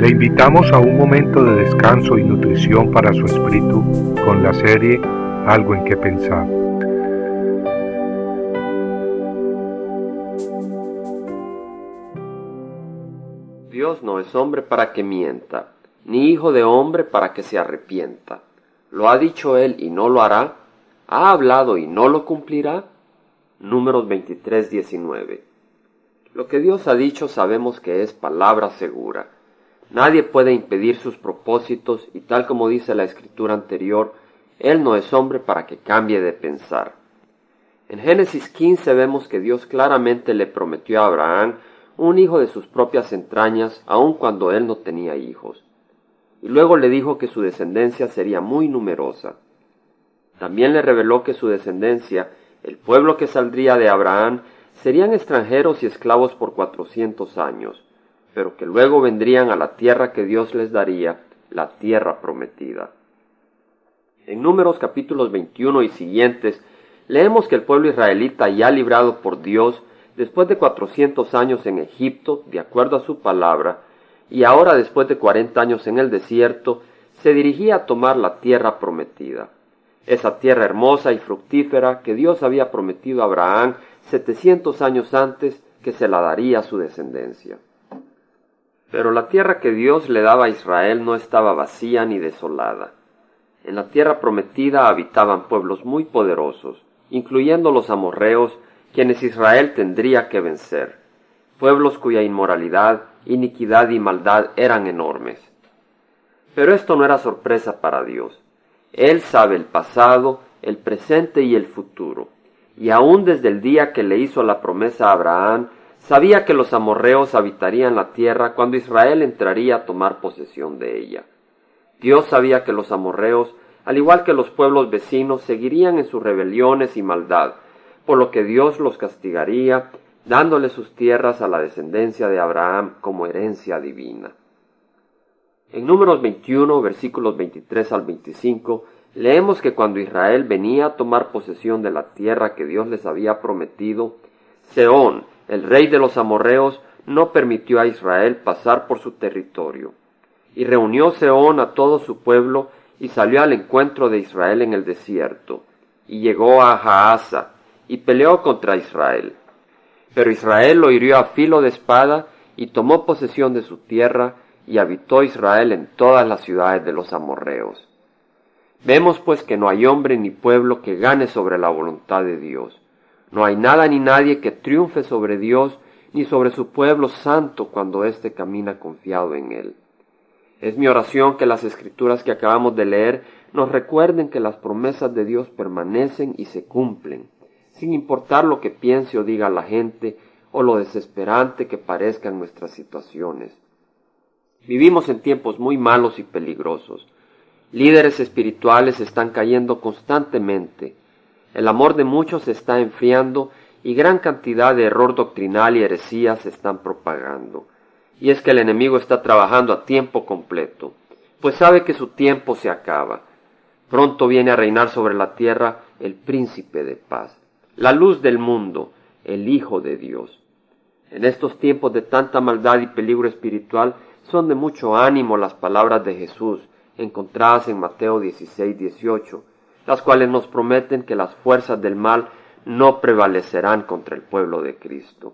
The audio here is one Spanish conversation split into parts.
Le invitamos a un momento de descanso y nutrición para su espíritu con la serie Algo en que pensar. Dios no es hombre para que mienta, ni hijo de hombre para que se arrepienta. ¿Lo ha dicho él y no lo hará? ¿Ha hablado y no lo cumplirá? Números 23, 19. Lo que Dios ha dicho sabemos que es palabra segura. Nadie puede impedir sus propósitos y tal como dice la escritura anterior, Él no es hombre para que cambie de pensar. En Génesis 15 vemos que Dios claramente le prometió a Abraham un hijo de sus propias entrañas, aun cuando él no tenía hijos. Y luego le dijo que su descendencia sería muy numerosa. También le reveló que su descendencia, el pueblo que saldría de Abraham, serían extranjeros y esclavos por cuatrocientos años, pero que luego vendrían a la tierra que Dios les daría, la tierra prometida. En Números capítulos 21 y siguientes, leemos que el pueblo israelita ya librado por Dios, después de cuatrocientos años en Egipto, de acuerdo a su palabra, y ahora después de cuarenta años en el desierto, se dirigía a tomar la tierra prometida. Esa tierra hermosa y fructífera que Dios había prometido a Abraham setecientos años antes que se la daría a su descendencia. Pero la tierra que Dios le daba a Israel no estaba vacía ni desolada. En la tierra prometida habitaban pueblos muy poderosos, incluyendo los amorreos, quienes Israel tendría que vencer, pueblos cuya inmoralidad, iniquidad y maldad eran enormes. Pero esto no era sorpresa para Dios. Él sabe el pasado, el presente y el futuro, y aún desde el día que le hizo la promesa a Abraham, Sabía que los amorreos habitarían la tierra cuando Israel entraría a tomar posesión de ella. Dios sabía que los amorreos, al igual que los pueblos vecinos, seguirían en sus rebeliones y maldad, por lo que Dios los castigaría, dándole sus tierras a la descendencia de Abraham como herencia divina. En Números 21, versículos 23 al 25, leemos que cuando Israel venía a tomar posesión de la tierra que Dios les había prometido, Seón, el rey de los amorreos no permitió a Israel pasar por su territorio. Y reunió Seón a todo su pueblo y salió al encuentro de Israel en el desierto, y llegó a Jaasa, y peleó contra Israel. Pero Israel lo hirió a filo de espada, y tomó posesión de su tierra, y habitó Israel en todas las ciudades de los amorreos. Vemos pues que no hay hombre ni pueblo que gane sobre la voluntad de Dios. No hay nada ni nadie que triunfe sobre Dios ni sobre su pueblo santo cuando éste camina confiado en Él. Es mi oración que las escrituras que acabamos de leer nos recuerden que las promesas de Dios permanecen y se cumplen, sin importar lo que piense o diga la gente o lo desesperante que parezcan nuestras situaciones. Vivimos en tiempos muy malos y peligrosos. Líderes espirituales están cayendo constantemente, el amor de muchos se está enfriando y gran cantidad de error doctrinal y heresía se están propagando. Y es que el enemigo está trabajando a tiempo completo, pues sabe que su tiempo se acaba. Pronto viene a reinar sobre la tierra el príncipe de paz, la luz del mundo, el Hijo de Dios. En estos tiempos de tanta maldad y peligro espiritual son de mucho ánimo las palabras de Jesús encontradas en Mateo 16, 18, las cuales nos prometen que las fuerzas del mal no prevalecerán contra el pueblo de Cristo.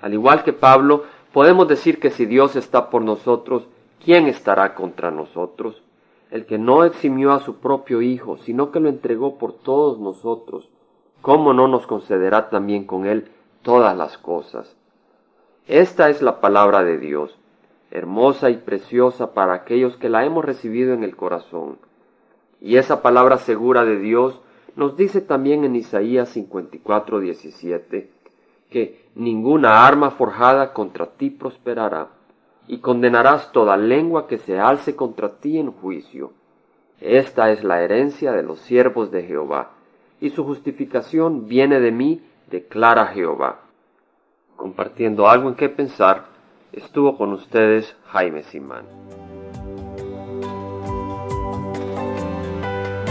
Al igual que Pablo, podemos decir que si Dios está por nosotros, ¿quién estará contra nosotros? El que no eximió a su propio Hijo, sino que lo entregó por todos nosotros, ¿cómo no nos concederá también con él todas las cosas? Esta es la palabra de Dios, hermosa y preciosa para aquellos que la hemos recibido en el corazón y esa palabra segura de Dios nos dice también en Isaías 54, 17, que ninguna arma forjada contra ti prosperará, y condenarás toda lengua que se alce contra ti en juicio. Esta es la herencia de los siervos de Jehová, y su justificación viene de mí, declara Jehová. Compartiendo algo en qué pensar, estuvo con ustedes Jaime Simán.